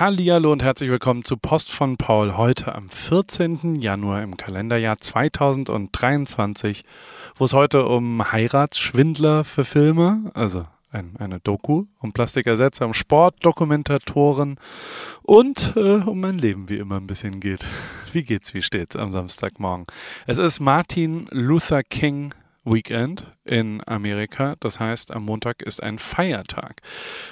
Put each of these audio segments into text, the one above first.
Hallihallo und herzlich willkommen zu Post von Paul heute am 14. Januar im Kalenderjahr 2023, wo es heute um Heiratsschwindler für Filme, also ein, eine Doku, um Plastikersetzer, um Sportdokumentatoren und äh, um mein Leben wie immer ein bisschen geht. Wie geht's, wie steht's am Samstagmorgen? Es ist Martin Luther King Weekend in Amerika. Das heißt, am Montag ist ein Feiertag.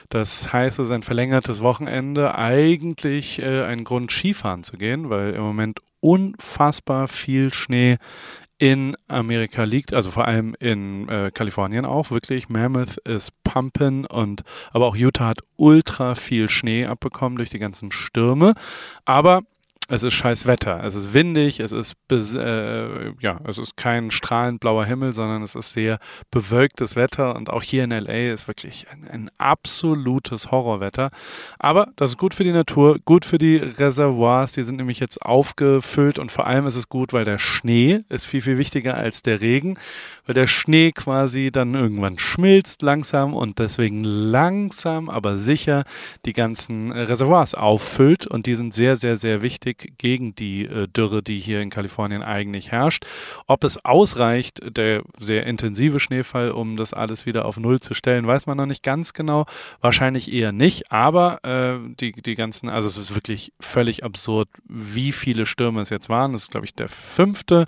Das heißt, es ist ein verlängertes Wochenende. Eigentlich äh, ein Grund, Skifahren zu gehen, weil im Moment unfassbar viel Schnee in Amerika liegt, also vor allem in äh, Kalifornien auch wirklich. Mammoth ist pumpen und aber auch Utah hat ultra viel Schnee abbekommen durch die ganzen Stürme. Aber es ist scheiß Wetter. Es ist windig, es ist äh, ja, es ist kein strahlend blauer Himmel, sondern es ist sehr bewölktes Wetter und auch hier in LA ist wirklich ein, ein, absolutes Horrorwetter. Aber das ist gut für die Natur, gut für die Reservoirs, die sind nämlich jetzt aufgefüllt und vor allem ist es gut, weil der Schnee ist viel viel wichtiger als der Regen, weil der Schnee quasi dann irgendwann schmilzt langsam und deswegen langsam, aber sicher die ganzen Reservoirs auffüllt und die sind sehr sehr sehr wichtig gegen die äh, Dürre, die hier in Kalifornien eigentlich herrscht. Ob es ausreicht, der sehr intensive Schneefall, um das alles wieder auf Null zu stellen, weiß man noch nicht ganz genau. Wahrscheinlich eher nicht, aber äh, die, die ganzen, also es ist wirklich völlig absurd, wie viele Stürme es jetzt waren. Das ist, glaube ich, der fünfte,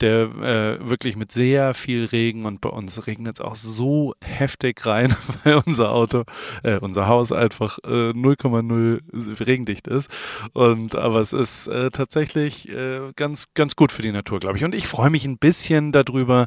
der äh, wirklich mit sehr viel Regen und bei uns regnet es auch so heftig rein, weil unser Auto, äh, unser Haus einfach 0,0 äh, regendicht ist. Und aber es ist ist äh, tatsächlich äh, ganz, ganz gut für die Natur, glaube ich. Und ich freue mich ein bisschen darüber,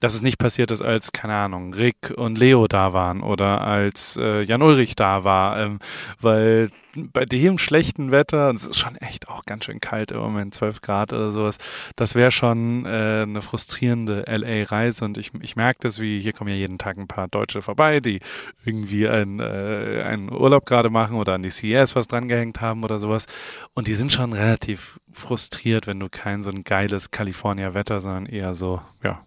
dass es nicht passiert ist, als, keine Ahnung, Rick und Leo da waren oder als äh, Jan Ulrich da war, ähm, weil bei dem schlechten Wetter, und es ist schon echt auch ganz schön kalt im Moment, 12 Grad oder sowas, das wäre schon äh, eine frustrierende LA-Reise und ich, ich merke das, wie hier kommen ja jeden Tag ein paar Deutsche vorbei, die irgendwie ein, äh, einen Urlaub gerade machen oder an die CES was drangehängt haben oder sowas. Und die sind schon relativ frustriert, wenn du kein so ein geiles California-Wetter, sondern eher so, ja,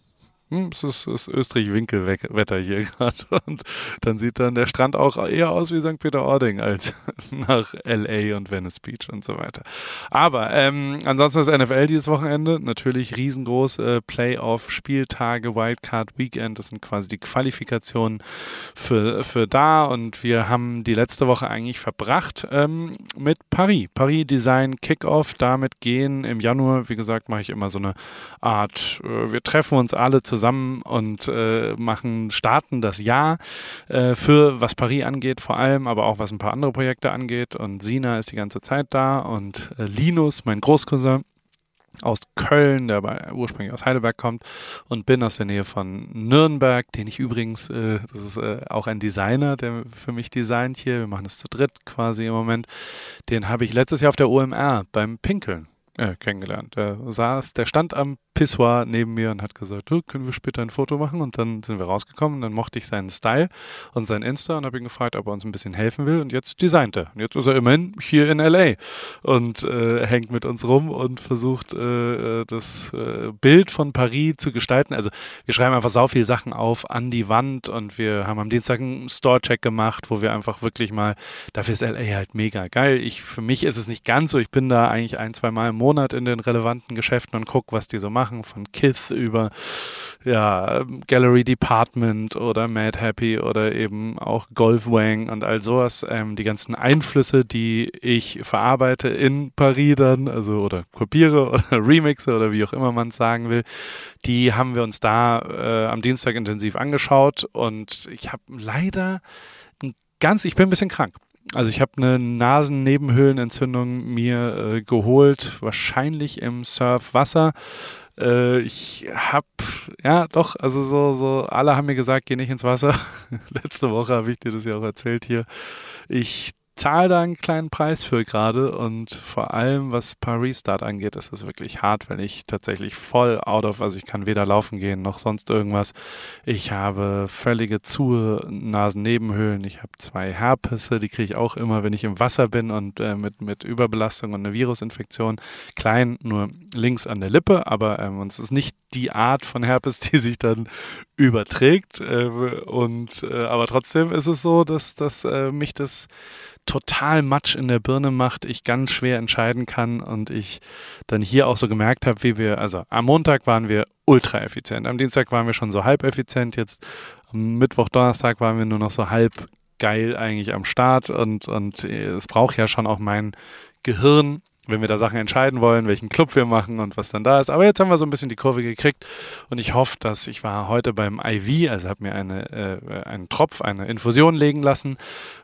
hm, es ist, ist Österreich-Winkelwetter hier gerade. Und dann sieht dann der Strand auch eher aus wie St. Peter-Ording als nach L.A. und Venice Beach und so weiter. Aber ähm, ansonsten ist NFL dieses Wochenende natürlich riesengroß. Äh, Playoff-Spieltage, Wildcard-Weekend, das sind quasi die Qualifikationen für, für da. Und wir haben die letzte Woche eigentlich verbracht ähm, mit Paris. Paris Design Kickoff. Damit gehen im Januar, wie gesagt, mache ich immer so eine Art, äh, wir treffen uns alle zusammen zusammen und äh, machen, starten das Jahr äh, für was Paris angeht, vor allem, aber auch was ein paar andere Projekte angeht. Und Sina ist die ganze Zeit da und äh, Linus, mein Großcousin, aus Köln, der aber ursprünglich aus Heidelberg kommt und bin aus der Nähe von Nürnberg, den ich übrigens, äh, das ist äh, auch ein Designer, der für mich designt hier, wir machen das zu dritt quasi im Moment, den habe ich letztes Jahr auf der OMR beim Pinkeln äh, kennengelernt. Der saß, der stand am Pissoir neben mir und hat gesagt, oh, können wir später ein Foto machen? Und dann sind wir rausgekommen. Dann mochte ich seinen Style und sein Insta und habe ihn gefragt, ob er uns ein bisschen helfen will. Und jetzt designt er. Und jetzt ist er immerhin hier in LA und äh, hängt mit uns rum und versucht, äh, das äh, Bild von Paris zu gestalten. Also wir schreiben einfach sau viel Sachen auf an die Wand und wir haben am Dienstag einen Store-Check gemacht, wo wir einfach wirklich mal, dafür ist LA halt mega geil. Ich, für mich ist es nicht ganz so. Ich bin da eigentlich ein, zwei Mal im Monat in den relevanten Geschäften und gucke, was die so machen von Kith über ja, Gallery Department oder Mad Happy oder eben auch Golfwang und all sowas. Ähm, die ganzen Einflüsse, die ich verarbeite in Paris dann, also oder kopiere oder remixe oder wie auch immer man es sagen will, die haben wir uns da äh, am Dienstag intensiv angeschaut und ich habe leider ganz, ich bin ein bisschen krank. Also ich habe eine Nasennebenhöhlenentzündung mir äh, geholt, wahrscheinlich im Surfwasser. Äh, ich hab, ja, doch, also so, so, alle haben mir gesagt, geh nicht ins Wasser. Letzte Woche habe ich dir das ja auch erzählt hier. Ich zahle da einen kleinen Preis für gerade und vor allem was Paris Start angeht, ist es wirklich hart, wenn ich tatsächlich voll out of, also ich kann weder laufen gehen noch sonst irgendwas. Ich habe völlige zu Nasennebenhöhlen, ich habe zwei Herpisse, die kriege ich auch immer, wenn ich im Wasser bin und äh, mit, mit Überbelastung und einer Virusinfektion. Klein, nur links an der Lippe, aber ähm, es ist nicht die Art von Herpes, die sich dann überträgt. Äh, und äh, aber trotzdem ist es so, dass, dass äh, mich das total Matsch in der Birne macht, ich ganz schwer entscheiden kann und ich dann hier auch so gemerkt habe, wie wir, also am Montag waren wir ultra effizient, am Dienstag waren wir schon so halb effizient, jetzt am Mittwoch, Donnerstag waren wir nur noch so halb geil eigentlich am Start und, und es braucht ja schon auch mein Gehirn, wenn wir da Sachen entscheiden wollen, welchen Club wir machen und was dann da ist. Aber jetzt haben wir so ein bisschen die Kurve gekriegt und ich hoffe, dass ich war heute beim IV, also habe mir eine, äh, einen Tropf, eine Infusion legen lassen,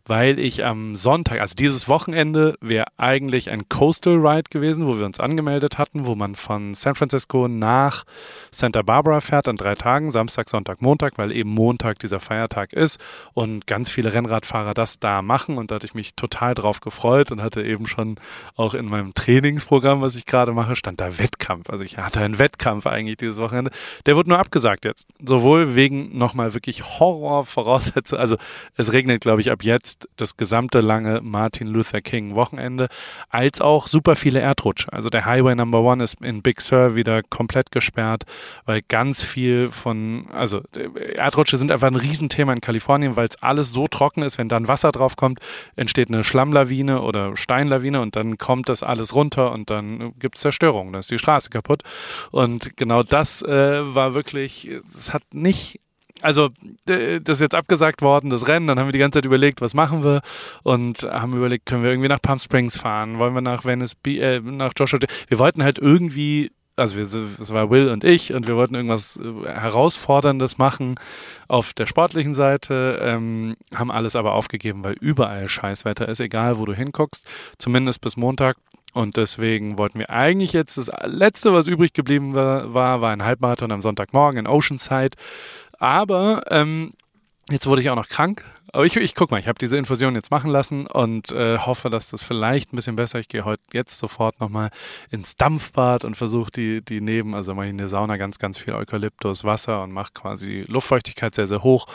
weil ich am Sonntag, also dieses Wochenende wäre eigentlich ein Coastal Ride gewesen, wo wir uns angemeldet hatten, wo man von San Francisco nach Santa Barbara fährt an drei Tagen, Samstag, Sonntag, Montag, weil eben Montag dieser Feiertag ist und ganz viele Rennradfahrer das da machen und da hatte ich mich total drauf gefreut und hatte eben schon auch in meinem Trainingsprogramm, was ich gerade mache, stand da Wettkampf. Also ich hatte einen Wettkampf eigentlich dieses Wochenende. Der wurde nur abgesagt jetzt. Sowohl wegen nochmal wirklich Horrorvoraussetzungen. Also es regnet, glaube ich, ab jetzt das gesamte lange Martin Luther King Wochenende, als auch super viele Erdrutsche. Also der Highway Number One ist in Big Sur wieder komplett gesperrt, weil ganz viel von, also Erdrutsche sind einfach ein Riesenthema in Kalifornien, weil es alles so trocken ist, wenn dann Wasser drauf kommt, entsteht eine Schlammlawine oder Steinlawine und dann kommt das alles alles runter und dann gibt es Zerstörung, dann ist die Straße kaputt. Und genau das äh, war wirklich, es hat nicht also das ist jetzt abgesagt worden, das Rennen. Dann haben wir die ganze Zeit überlegt, was machen wir und haben überlegt, können wir irgendwie nach Palm Springs fahren? Wollen wir nach Venice, äh, nach Joshua? Wir wollten halt irgendwie, also es war Will und ich und wir wollten irgendwas äh, herausforderndes machen auf der sportlichen Seite, ähm, haben alles aber aufgegeben, weil überall Scheißwetter ist, egal wo du hinguckst, zumindest bis Montag. Und deswegen wollten wir eigentlich jetzt, das letzte, was übrig geblieben war, war, ein Halbmarathon am Sonntagmorgen in Oceanside. Aber ähm, jetzt wurde ich auch noch krank aber ich, ich guck mal, ich habe diese Infusion jetzt machen lassen und äh, hoffe, dass das vielleicht ein bisschen besser. Ich gehe heute jetzt sofort nochmal ins Dampfbad und versuche die, die neben, also mache ich in der Sauna ganz, ganz viel Eukalyptus, Wasser und mache quasi Luftfeuchtigkeit sehr, sehr hoch,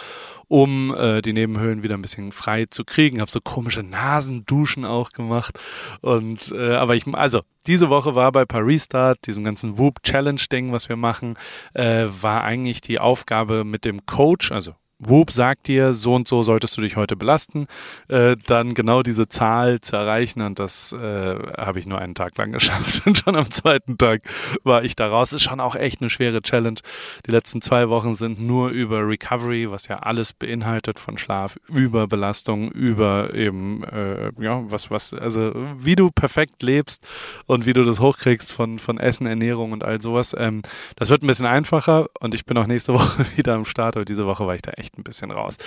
um äh, die Nebenhöhlen wieder ein bisschen frei zu kriegen. Habe so komische Nasenduschen auch gemacht. Und äh, aber ich, also diese Woche war bei Paris Start, diesem ganzen Whoop Challenge Ding, was wir machen, äh, war eigentlich die Aufgabe mit dem Coach, also Whoop sagt dir, so und so solltest du dich heute belasten, äh, dann genau diese Zahl zu erreichen und das äh, habe ich nur einen Tag lang geschafft und schon am zweiten Tag war ich da raus. Ist schon auch echt eine schwere Challenge. Die letzten zwei Wochen sind nur über Recovery, was ja alles beinhaltet von Schlaf, über Belastung, über eben äh, ja was was also wie du perfekt lebst und wie du das hochkriegst von von Essen, Ernährung und all sowas. Ähm, das wird ein bisschen einfacher und ich bin auch nächste Woche wieder am Start, aber diese Woche war ich da echt echt ein bisschen raus.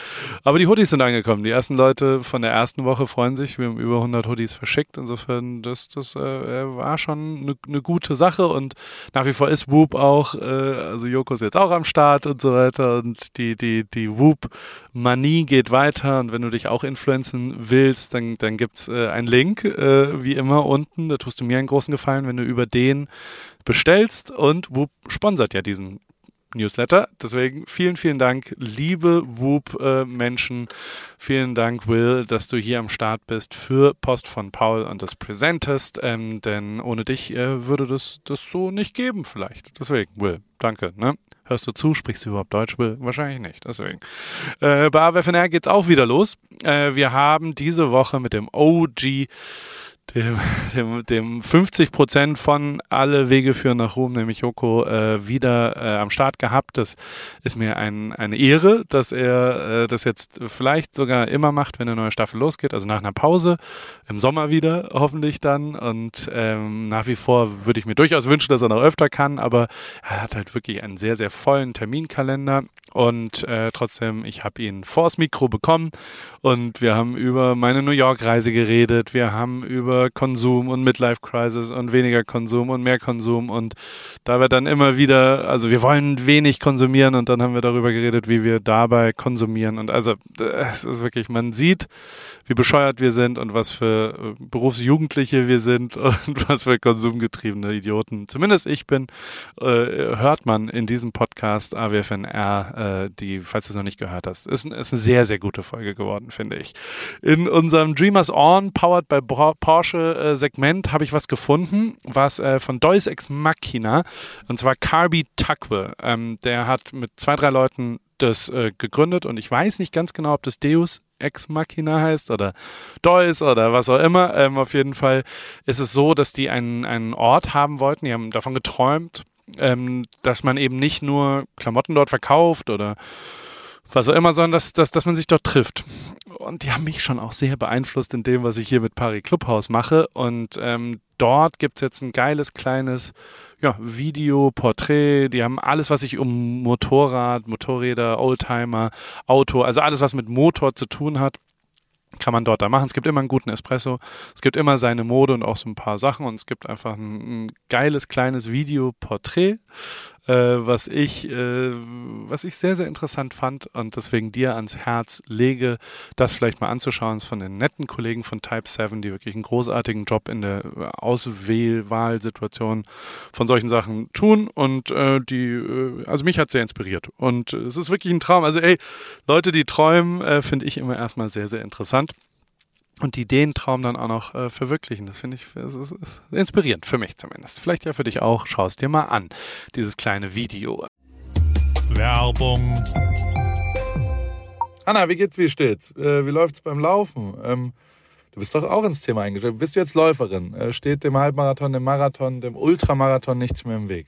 Aber die Hoodies sind angekommen. Die ersten Leute von der ersten Woche freuen sich. Wir haben über 100 Hoodies verschickt. Insofern, das, das äh, war schon eine ne gute Sache. Und nach wie vor ist Whoop auch, äh, also Joko ist jetzt auch am Start und so weiter. Und die, die, die Whoop-Manie geht weiter. Und wenn du dich auch influenzen willst, dann, dann gibt es äh, einen Link, äh, wie immer unten. Da tust du mir einen großen Gefallen, wenn du über den bestellst und Whoop sponsert ja diesen Newsletter. Deswegen vielen, vielen Dank, liebe Whoop-Menschen. vielen Dank, Will, dass du hier am Start bist für Post von Paul und das präsentest. Ähm, denn ohne dich äh, würde das, das so nicht geben, vielleicht. Deswegen, Will, danke. Ne? Hörst du zu? Sprichst du überhaupt Deutsch, Will? Wahrscheinlich nicht. Deswegen. Äh, bei AWFNR geht es auch wieder los. Äh, wir haben diese Woche mit dem OG dem, dem, dem 50 Prozent von alle Wege führen nach Ruhm, nämlich Joko, äh, wieder äh, am Start gehabt. Das ist mir ein, eine Ehre, dass er äh, das jetzt vielleicht sogar immer macht, wenn eine neue Staffel losgeht, also nach einer Pause, im Sommer wieder hoffentlich dann. Und ähm, nach wie vor würde ich mir durchaus wünschen, dass er noch öfter kann, aber er hat halt wirklich einen sehr, sehr vollen Terminkalender und äh, trotzdem, ich habe ihn vors Mikro bekommen und wir haben über meine New York-Reise geredet. Wir haben über Konsum und Midlife-Crisis und weniger Konsum und mehr Konsum. Und da wird dann immer wieder, also wir wollen wenig konsumieren und dann haben wir darüber geredet, wie wir dabei konsumieren. Und also es ist wirklich, man sieht, wie bescheuert wir sind und was für äh, Berufsjugendliche wir sind und was für konsumgetriebene Idioten, zumindest ich bin, äh, hört man in diesem Podcast AWFNR, äh, die, falls du es noch nicht gehört hast, ist, ist eine sehr, sehr gute Folge geworden, finde ich. In unserem Dreamers On, powered by Porsche äh, Segment, habe ich was gefunden, was äh, von Deus Ex Machina, und zwar Carby Tuckwe. Ähm, der hat mit zwei, drei Leuten das äh, gegründet und ich weiß nicht ganz genau, ob das Deus Ex Machina heißt oder Deus oder was auch immer. Ähm, auf jeden Fall ist es so, dass die einen, einen Ort haben wollten. Die haben davon geträumt, ähm, dass man eben nicht nur Klamotten dort verkauft oder was auch immer, sondern dass, dass, dass man sich dort trifft. Und die haben mich schon auch sehr beeinflusst in dem, was ich hier mit Paris Clubhaus mache. Und ähm, dort gibt es jetzt ein geiles kleines ja, Video, Porträt. Die haben alles, was sich um Motorrad, Motorräder, Oldtimer, Auto, also alles, was mit Motor zu tun hat, kann man dort da machen. Es gibt immer einen guten Espresso, es gibt immer seine Mode und auch so ein paar Sachen und es gibt einfach ein, ein geiles kleines Videoporträt äh, was ich, äh, was ich sehr, sehr interessant fand und deswegen dir ans Herz lege, das vielleicht mal anzuschauen. Ist von den netten Kollegen von Type 7, die wirklich einen großartigen Job in der Auswahlsituation von solchen Sachen tun und äh, die, äh, also mich hat sehr inspiriert und es ist wirklich ein Traum. Also ey, Leute, die träumen, äh, finde ich immer erstmal sehr, sehr interessant und die den Traum dann auch noch äh, verwirklichen. Das finde ich das ist, ist inspirierend, für mich zumindest. Vielleicht ja für dich auch. Schau es dir mal an, dieses kleine Video. Werbung. Anna, wie geht's, wie steht's? Äh, wie läuft's beim Laufen? Ähm, du bist doch auch ins Thema eingestellt. Bist du jetzt Läuferin? Äh, steht dem Halbmarathon, dem Marathon, dem Ultramarathon nichts mehr im Weg?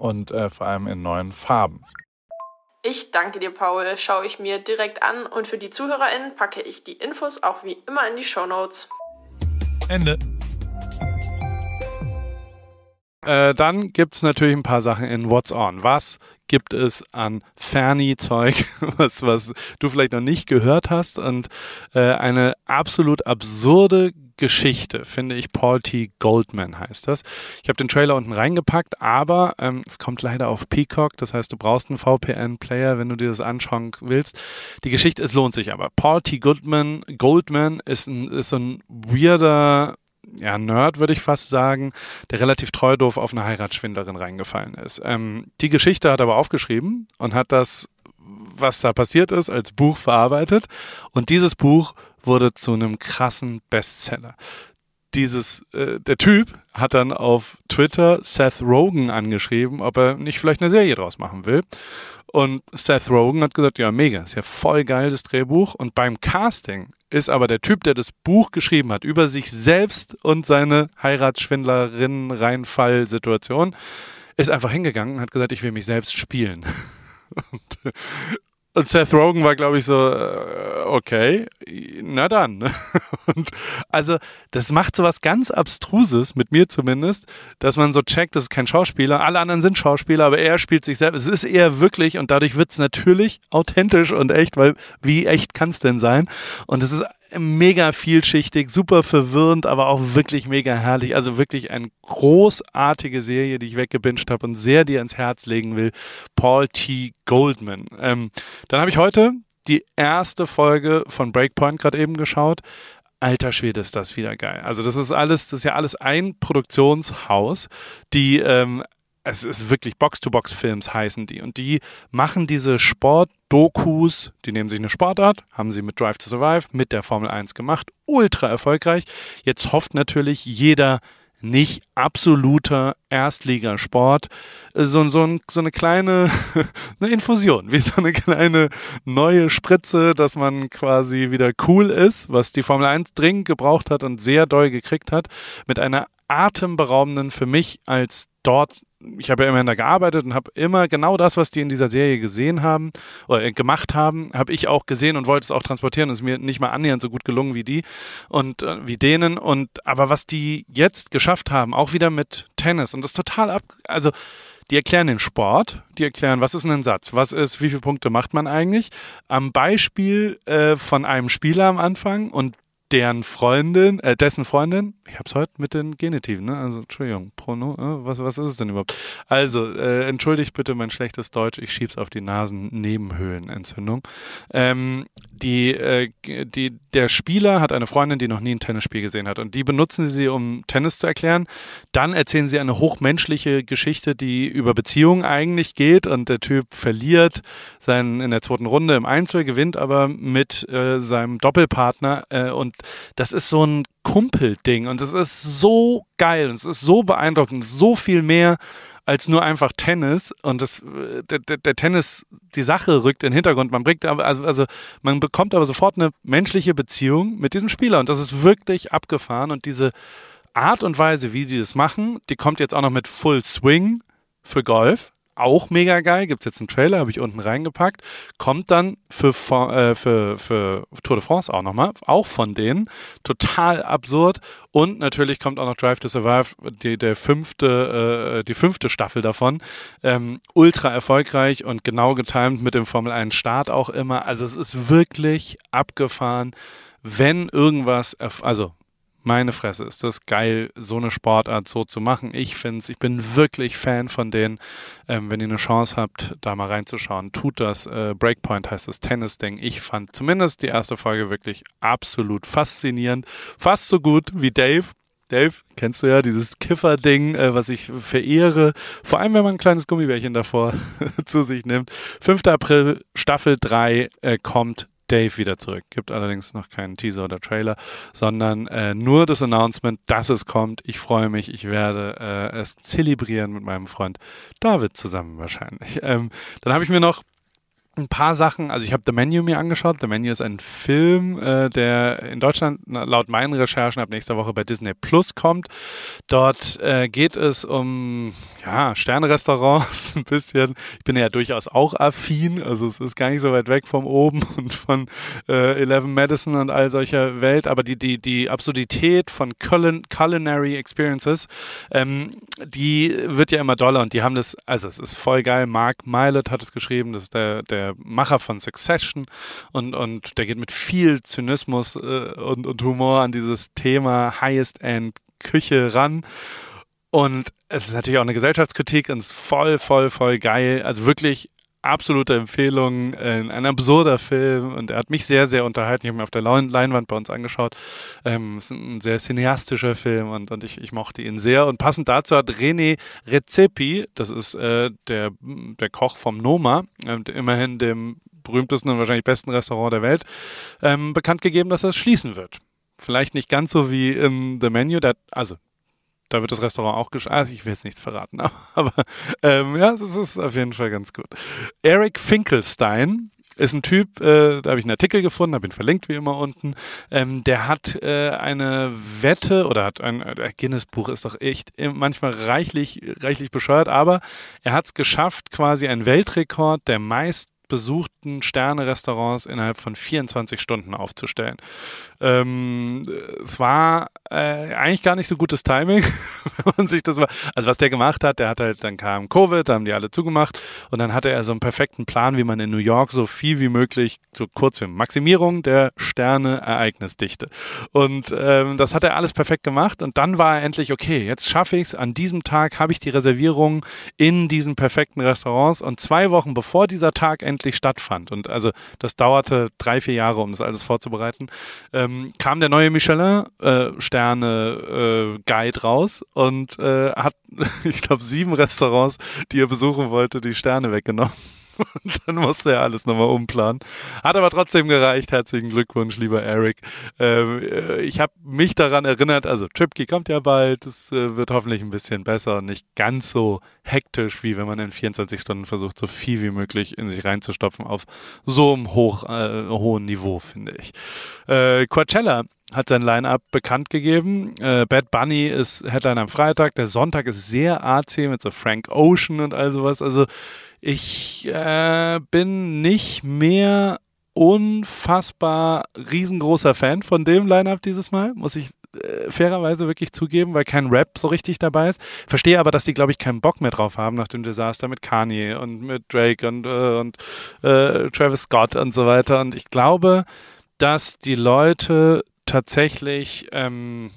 und äh, vor allem in neuen Farben. Ich danke dir, Paul. Schaue ich mir direkt an und für die ZuhörerInnen packe ich die Infos auch wie immer in die Show Notes. Ende. Äh, dann gibt es natürlich ein paar Sachen in What's On. Was gibt es an Ferni-Zeug, was, was du vielleicht noch nicht gehört hast? Und äh, eine absolut absurde Geschichte, finde ich. Paul T. Goldman heißt das. Ich habe den Trailer unten reingepackt, aber ähm, es kommt leider auf Peacock. Das heißt, du brauchst einen VPN-Player, wenn du dir das anschauen willst. Die Geschichte, es lohnt sich aber. Paul T. Goldman, Goldman ist, ein, ist so ein weirder ja, Nerd, würde ich fast sagen, der relativ treu doof auf eine Heiratsschwindlerin reingefallen ist. Ähm, die Geschichte hat er aber aufgeschrieben und hat das, was da passiert ist, als Buch verarbeitet. Und dieses Buch wurde zu einem krassen Bestseller. Dieses, äh, der Typ hat dann auf Twitter Seth Rogen angeschrieben, ob er nicht vielleicht eine Serie draus machen will. Und Seth Rogen hat gesagt, ja, mega, ist ja voll geil, das Drehbuch. Und beim Casting ist aber der Typ, der das Buch geschrieben hat, über sich selbst und seine Heiratsschwindlerin-Reinfall-Situation, ist einfach hingegangen und hat gesagt, ich will mich selbst spielen. Und Und Seth Rogen war, glaube ich, so, äh, okay, na dann. Und also, das macht so was ganz Abstruses, mit mir zumindest, dass man so checkt, das ist kein Schauspieler. Alle anderen sind Schauspieler, aber er spielt sich selbst. Es ist eher wirklich und dadurch wird es natürlich authentisch und echt, weil wie echt kann es denn sein? Und es ist mega vielschichtig, super verwirrend, aber auch wirklich mega herrlich. Also wirklich eine großartige Serie, die ich weggebinged habe und sehr dir ans Herz legen will. Paul T. Goldman. Ähm, dann habe ich heute die erste Folge von Breakpoint gerade eben geschaut. Alter Schwede, ist das wieder geil. Also das ist alles, das ist ja alles ein Produktionshaus, die ähm, es ist wirklich Box-to-Box-Films heißen die. Und die machen diese Sport-Dokus, die nehmen sich eine Sportart, haben sie mit Drive to Survive, mit der Formel 1 gemacht, ultra erfolgreich. Jetzt hofft natürlich jeder nicht absoluter Erstligasport, so, so, so eine kleine eine Infusion, wie so eine kleine neue Spritze, dass man quasi wieder cool ist, was die Formel 1 dringend gebraucht hat und sehr doll gekriegt hat, mit einer atemberaubenden, für mich als dort ich habe ja immerhin da gearbeitet und habe immer genau das, was die in dieser Serie gesehen haben oder äh, gemacht haben, habe ich auch gesehen und wollte es auch transportieren. Ist mir nicht mal annähernd so gut gelungen wie die und äh, wie denen. Und aber was die jetzt geschafft haben, auch wieder mit Tennis und das total ab, also die erklären den Sport, die erklären, was ist ein Satz, was ist, wie viele Punkte macht man eigentlich, am Beispiel äh, von einem Spieler am Anfang und deren Freundin, äh, dessen Freundin, ich hab's heute mit den Genitiven, ne? Also Entschuldigung, Prono, äh, was, was ist es denn überhaupt? Also, äh, entschuldigt bitte mein schlechtes Deutsch, ich schieb's auf die Nasennebenhöhlenentzündung. Ähm, die, äh, die, der Spieler hat eine Freundin, die noch nie ein Tennisspiel gesehen hat und die benutzen sie, um Tennis zu erklären. Dann erzählen sie eine hochmenschliche Geschichte, die über Beziehungen eigentlich geht und der Typ verliert seinen in der zweiten Runde im Einzel, gewinnt aber mit äh, seinem Doppelpartner äh, und das ist so ein Kumpelding und es ist so geil und es ist so beeindruckend, so viel mehr als nur einfach Tennis und das, der, der, der, Tennis, die Sache rückt in den Hintergrund. Man bringt aber, also, also man bekommt aber sofort eine menschliche Beziehung mit diesem Spieler und das ist wirklich abgefahren und diese Art und Weise, wie die das machen, die kommt jetzt auch noch mit Full Swing für Golf auch mega geil. Gibt es jetzt einen Trailer, habe ich unten reingepackt. Kommt dann für, äh, für, für Tour de France auch nochmal. Auch von denen. Total absurd. Und natürlich kommt auch noch Drive to Survive, die, der fünfte, äh, die fünfte Staffel davon. Ähm, ultra erfolgreich und genau getimt mit dem Formel 1 Start auch immer. Also es ist wirklich abgefahren wenn irgendwas, also meine Fresse, ist das geil, so eine Sportart so zu machen. Ich finde es, ich bin wirklich Fan von denen. Ähm, wenn ihr eine Chance habt, da mal reinzuschauen, tut das. Äh, Breakpoint heißt das Tennis-Ding. Ich fand zumindest die erste Folge wirklich absolut faszinierend. Fast so gut wie Dave. Dave, kennst du ja dieses Kiffer-Ding, äh, was ich verehre. Vor allem, wenn man ein kleines Gummibärchen davor zu sich nimmt. 5. April, Staffel 3 äh, kommt Dave wieder zurück. Gibt allerdings noch keinen Teaser oder Trailer, sondern äh, nur das Announcement, dass es kommt. Ich freue mich, ich werde äh, es zelebrieren mit meinem Freund David zusammen wahrscheinlich. Ähm, dann habe ich mir noch ein paar Sachen, also ich habe The Menu mir angeschaut. The Menu ist ein Film, äh, der in Deutschland laut meinen Recherchen ab nächster Woche bei Disney Plus kommt. Dort äh, geht es um ja, Sternrestaurants ein bisschen. Ich bin ja durchaus auch affin, also es ist gar nicht so weit weg vom Oben und von äh, Eleven Madison und all solcher Welt, aber die, die, die Absurdität von Culin Culinary Experiences, ähm, die wird ja immer doller und die haben das, also es ist voll geil. Mark Milet hat es geschrieben, das ist der, der Macher von Succession und, und der geht mit viel Zynismus äh, und, und Humor an dieses Thema Highest End Küche ran. Und es ist natürlich auch eine Gesellschaftskritik und es ist voll, voll, voll geil. Also wirklich absolute Empfehlung, ein absurder Film und er hat mich sehr, sehr unterhalten. Ich habe mir auf der Leinwand bei uns angeschaut. Ähm, es ist ein sehr cineastischer Film und, und ich, ich mochte ihn sehr. Und passend dazu hat René Recepi, das ist äh, der, der Koch vom Noma, äh, immerhin dem berühmtesten und wahrscheinlich besten Restaurant der Welt, ähm, bekannt gegeben, dass er es schließen wird. Vielleicht nicht ganz so wie in The Menu, der, also da wird das Restaurant auch geschlossen. Also ich will jetzt nichts verraten, aber, ähm, ja, es ist auf jeden Fall ganz gut. Eric Finkelstein ist ein Typ, äh, da habe ich einen Artikel gefunden, habe ihn verlinkt wie immer unten. Ähm, der hat äh, eine Wette oder hat ein äh, Guinness-Buch ist doch echt manchmal reichlich, reichlich bescheuert, aber er hat es geschafft, quasi einen Weltrekord der meist besuchten Sterne-Restaurants innerhalb von 24 Stunden aufzustellen. Ähm, es war äh, eigentlich gar nicht so gutes Timing, wenn man sich das war. Also was der gemacht hat, der hat halt, dann kam Covid, da haben die alle zugemacht und dann hatte er so einen perfekten Plan, wie man in New York so viel wie möglich, so kurz wie Maximierung der Sterne-Ereignisdichte. Und ähm, das hat er alles perfekt gemacht und dann war er endlich, okay, jetzt schaffe ich es, an diesem Tag habe ich die Reservierung in diesen perfekten Restaurants und zwei Wochen bevor dieser Tag endlich stattfand und also das dauerte drei, vier Jahre, um das alles vorzubereiten, ähm, kam der neue Michelin-Sterne-Guide äh, raus und äh, hat, ich glaube, sieben Restaurants, die er besuchen wollte, die Sterne weggenommen. Und dann musste er alles nochmal umplanen. Hat aber trotzdem gereicht. Herzlichen Glückwunsch, lieber Eric. Ähm, äh, ich habe mich daran erinnert, also Tripkey kommt ja bald. Es äh, wird hoffentlich ein bisschen besser und nicht ganz so hektisch, wie wenn man in 24 Stunden versucht, so viel wie möglich in sich reinzustopfen auf so einem hoch, äh, hohen Niveau, finde ich. Äh, Coachella hat sein Line-Up bekannt gegeben. Äh, Bad Bunny ist Headline am Freitag. Der Sonntag ist sehr AC mit so Frank Ocean und all sowas. Also ich äh, bin nicht mehr unfassbar riesengroßer Fan von dem Line-Up dieses Mal, muss ich äh, fairerweise wirklich zugeben, weil kein Rap so richtig dabei ist. Verstehe aber, dass die, glaube ich, keinen Bock mehr drauf haben nach dem Desaster mit Kanye und mit Drake und, äh, und äh, Travis Scott und so weiter. Und ich glaube, dass die Leute tatsächlich ähm,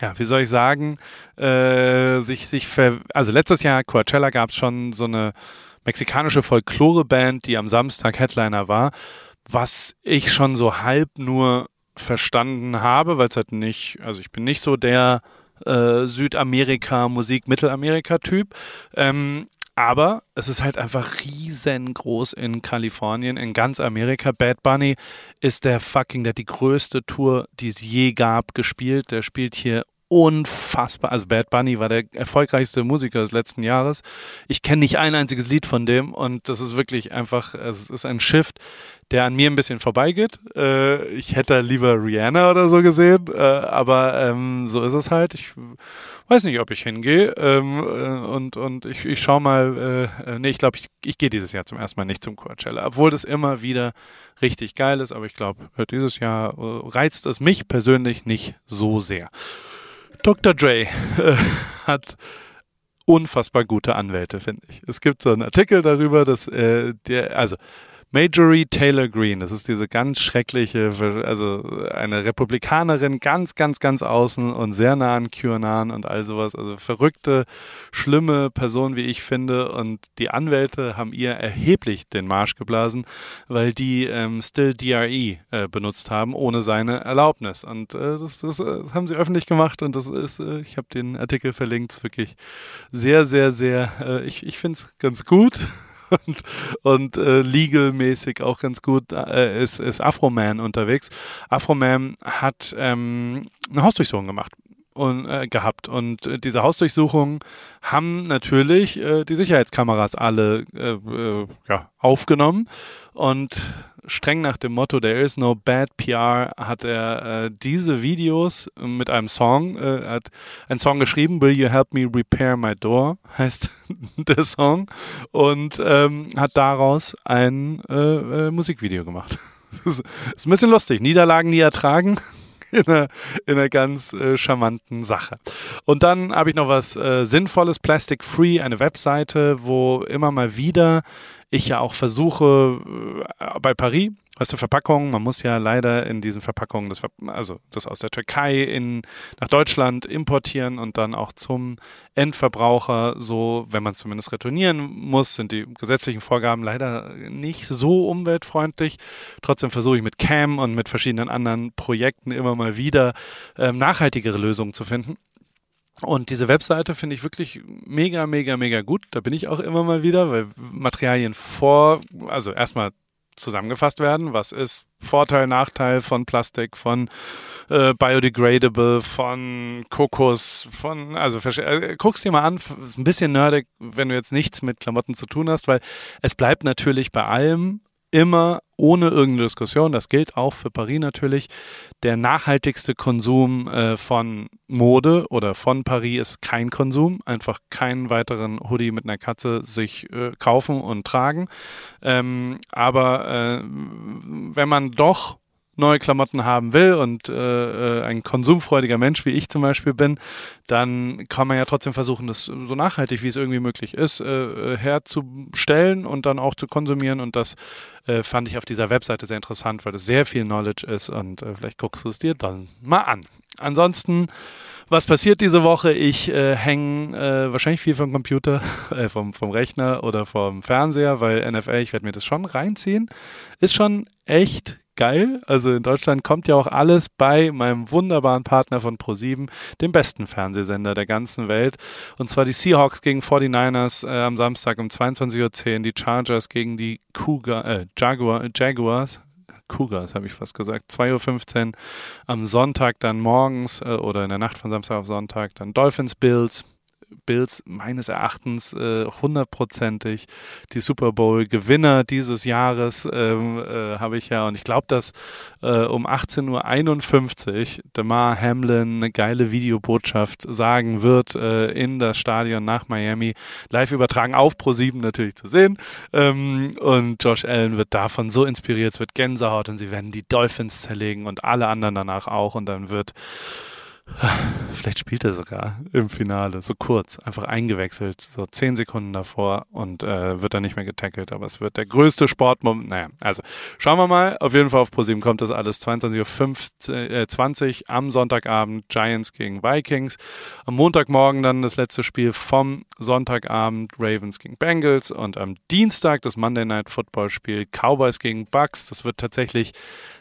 ja, wie soll ich sagen, äh, sich, sich ver also letztes Jahr Coachella gab es schon so eine mexikanische Folklore-Band, die am Samstag Headliner war, was ich schon so halb nur verstanden habe, weil es halt nicht, also ich bin nicht so der äh, Südamerika, Musik, Mittelamerika-Typ. Ähm, aber es ist halt einfach riesengroß in Kalifornien, in ganz Amerika. Bad Bunny ist der fucking, der hat die größte Tour, die es je gab, gespielt. Der spielt hier unfassbar. Also Bad Bunny war der erfolgreichste Musiker des letzten Jahres. Ich kenne nicht ein einziges Lied von dem und das ist wirklich einfach, es ist ein Shift, der an mir ein bisschen vorbeigeht. Äh, ich hätte lieber Rihanna oder so gesehen, äh, aber ähm, so ist es halt. Ich weiß nicht, ob ich hingehe ähm, äh, und, und ich, ich schaue mal, äh, äh, nee, ich glaube, ich, ich gehe dieses Jahr zum ersten Mal nicht zum Coachella, obwohl das immer wieder richtig geil ist, aber ich glaube, dieses Jahr reizt es mich persönlich nicht so sehr. Dr. Dre äh, hat unfassbar gute Anwälte, finde ich. Es gibt so einen Artikel darüber, dass äh, der, also Majorie Taylor Greene, das ist diese ganz schreckliche, also eine Republikanerin ganz, ganz, ganz außen und sehr nah an QAnon und all sowas. Also verrückte, schlimme Person, wie ich finde. Und die Anwälte haben ihr erheblich den Marsch geblasen, weil die ähm, Still DRE äh, benutzt haben, ohne seine Erlaubnis. Und äh, das, das, äh, haben sie öffentlich gemacht und das ist, äh, ich habe den Artikel verlinkt, wirklich sehr, sehr, sehr, äh, ich, ich finde es ganz gut und, und äh, legalmäßig auch ganz gut äh, ist, ist Afroman unterwegs. Afroman hat ähm, eine Hausdurchsuchung gemacht und, äh, gehabt. Und äh, diese Hausdurchsuchungen haben natürlich äh, die Sicherheitskameras alle äh, äh, ja, aufgenommen. Und streng nach dem Motto There is no bad PR hat er äh, diese Videos mit einem Song, äh, hat einen Song geschrieben, Will You Help Me Repair My Door, heißt der Song, und ähm, hat daraus ein äh, äh Musikvideo gemacht. das ist ein bisschen lustig. Niederlagen nie ertragen. In einer, in einer ganz äh, charmanten Sache. Und dann habe ich noch was äh, Sinnvolles, Plastic Free, eine Webseite, wo immer mal wieder ich ja auch versuche, äh, bei Paris, weißt du, Verpackungen, man muss ja leider in diesen Verpackungen, das, also das aus der Türkei in, nach Deutschland importieren und dann auch zum Endverbraucher, so, wenn man es zumindest retournieren muss, sind die gesetzlichen Vorgaben leider nicht so umweltfreundlich. Trotzdem versuche ich mit Cam und mit verschiedenen anderen Projekten immer mal wieder ähm, nachhaltigere Lösungen zu finden. Und diese Webseite finde ich wirklich mega, mega, mega gut. Da bin ich auch immer mal wieder, weil Materialien vor, also erstmal zusammengefasst werden. Was ist Vorteil, Nachteil von Plastik, von äh, biodegradable, von Kokos, von, also äh, guck's dir mal an, ist ein bisschen nerdig, wenn du jetzt nichts mit Klamotten zu tun hast, weil es bleibt natürlich bei allem immer ohne irgendeine Diskussion, das gilt auch für Paris natürlich, der nachhaltigste Konsum äh, von Mode oder von Paris ist kein Konsum, einfach keinen weiteren Hoodie mit einer Katze sich äh, kaufen und tragen. Ähm, aber äh, wenn man doch neue Klamotten haben will und äh, äh, ein konsumfreudiger Mensch wie ich zum Beispiel bin, dann kann man ja trotzdem versuchen, das so nachhaltig wie es irgendwie möglich ist, äh, äh, herzustellen und dann auch zu konsumieren. Und das äh, fand ich auf dieser Webseite sehr interessant, weil das sehr viel Knowledge ist und äh, vielleicht guckst du es dir dann mal an. Ansonsten was passiert diese Woche? Ich äh, hänge äh, wahrscheinlich viel vom Computer, äh, vom, vom Rechner oder vom Fernseher, weil NFL, ich werde mir das schon reinziehen. Ist schon echt geil. Also in Deutschland kommt ja auch alles bei meinem wunderbaren Partner von Pro7, dem besten Fernsehsender der ganzen Welt. Und zwar die Seahawks gegen 49ers äh, am Samstag um 22.10 Uhr, die Chargers gegen die Cougar, äh, Jaguar, Jaguars. Cougars, habe ich fast gesagt. 2.15 Uhr am Sonntag dann morgens äh, oder in der Nacht von Samstag auf Sonntag dann Dolphins Bills. Bills meines Erachtens äh, hundertprozentig die Super Bowl-Gewinner dieses Jahres ähm, äh, habe ich ja. Und ich glaube, dass äh, um 18.51 Uhr Damar Hamlin eine geile Videobotschaft sagen wird äh, in das Stadion nach Miami. Live übertragen auf Pro7 natürlich zu sehen. Ähm, und Josh Allen wird davon so inspiriert, es wird Gänsehaut und sie werden die Dolphins zerlegen und alle anderen danach auch. Und dann wird Vielleicht spielt er sogar im Finale, so kurz, einfach eingewechselt, so zehn Sekunden davor und äh, wird dann nicht mehr getackelt. Aber es wird der größte Sportmoment. Naja, also schauen wir mal. Auf jeden Fall auf ProSieben kommt das alles 22.20 Uhr äh, am Sonntagabend Giants gegen Vikings. Am Montagmorgen dann das letzte Spiel vom Sonntagabend Ravens gegen Bengals und am Dienstag das Monday Night Football Spiel Cowboys gegen Bucks. Das wird tatsächlich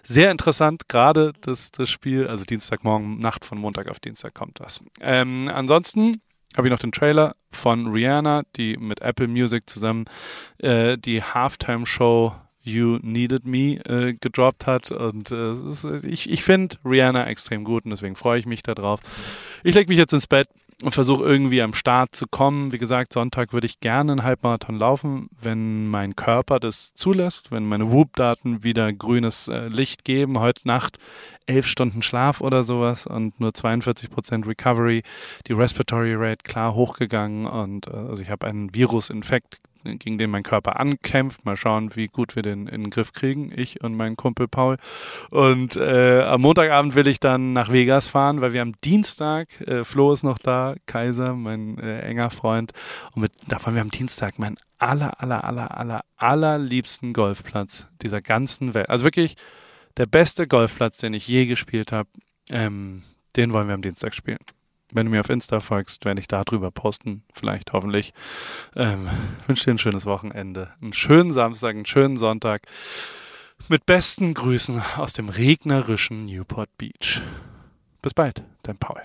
sehr interessant, gerade das, das Spiel, also Dienstagmorgen, Nacht von Montag auf Dienstag kommt das. Ähm, ansonsten habe ich noch den Trailer von Rihanna, die mit Apple Music zusammen äh, die Halftime-Show You Needed Me äh, gedroppt hat. Und äh, ist, ich, ich finde Rihanna extrem gut und deswegen freue ich mich darauf. Ich lege mich jetzt ins Bett und versuche irgendwie am Start zu kommen. Wie gesagt, Sonntag würde ich gerne einen Halbmarathon laufen, wenn mein Körper das zulässt, wenn meine Whoop-Daten wieder grünes äh, Licht geben. Heute Nacht elf Stunden Schlaf oder sowas und nur 42 Prozent Recovery. Die Respiratory Rate klar hochgegangen und äh, also ich habe einen Virusinfekt gegen den mein Körper ankämpft. Mal schauen, wie gut wir den in den Griff kriegen, ich und mein Kumpel Paul. Und äh, am Montagabend will ich dann nach Vegas fahren, weil wir am Dienstag, äh, Flo ist noch da, Kaiser, mein äh, enger Freund, und mit, da fahren wir am Dienstag meinen aller, aller, aller, aller, allerliebsten Golfplatz dieser ganzen Welt. Also wirklich der beste Golfplatz, den ich je gespielt habe. Ähm, den wollen wir am Dienstag spielen. Wenn du mir auf Insta folgst, werde ich da drüber posten, vielleicht, hoffentlich. Ähm, wünsche dir ein schönes Wochenende, einen schönen Samstag, einen schönen Sonntag. Mit besten Grüßen aus dem regnerischen Newport Beach. Bis bald, dein Paul.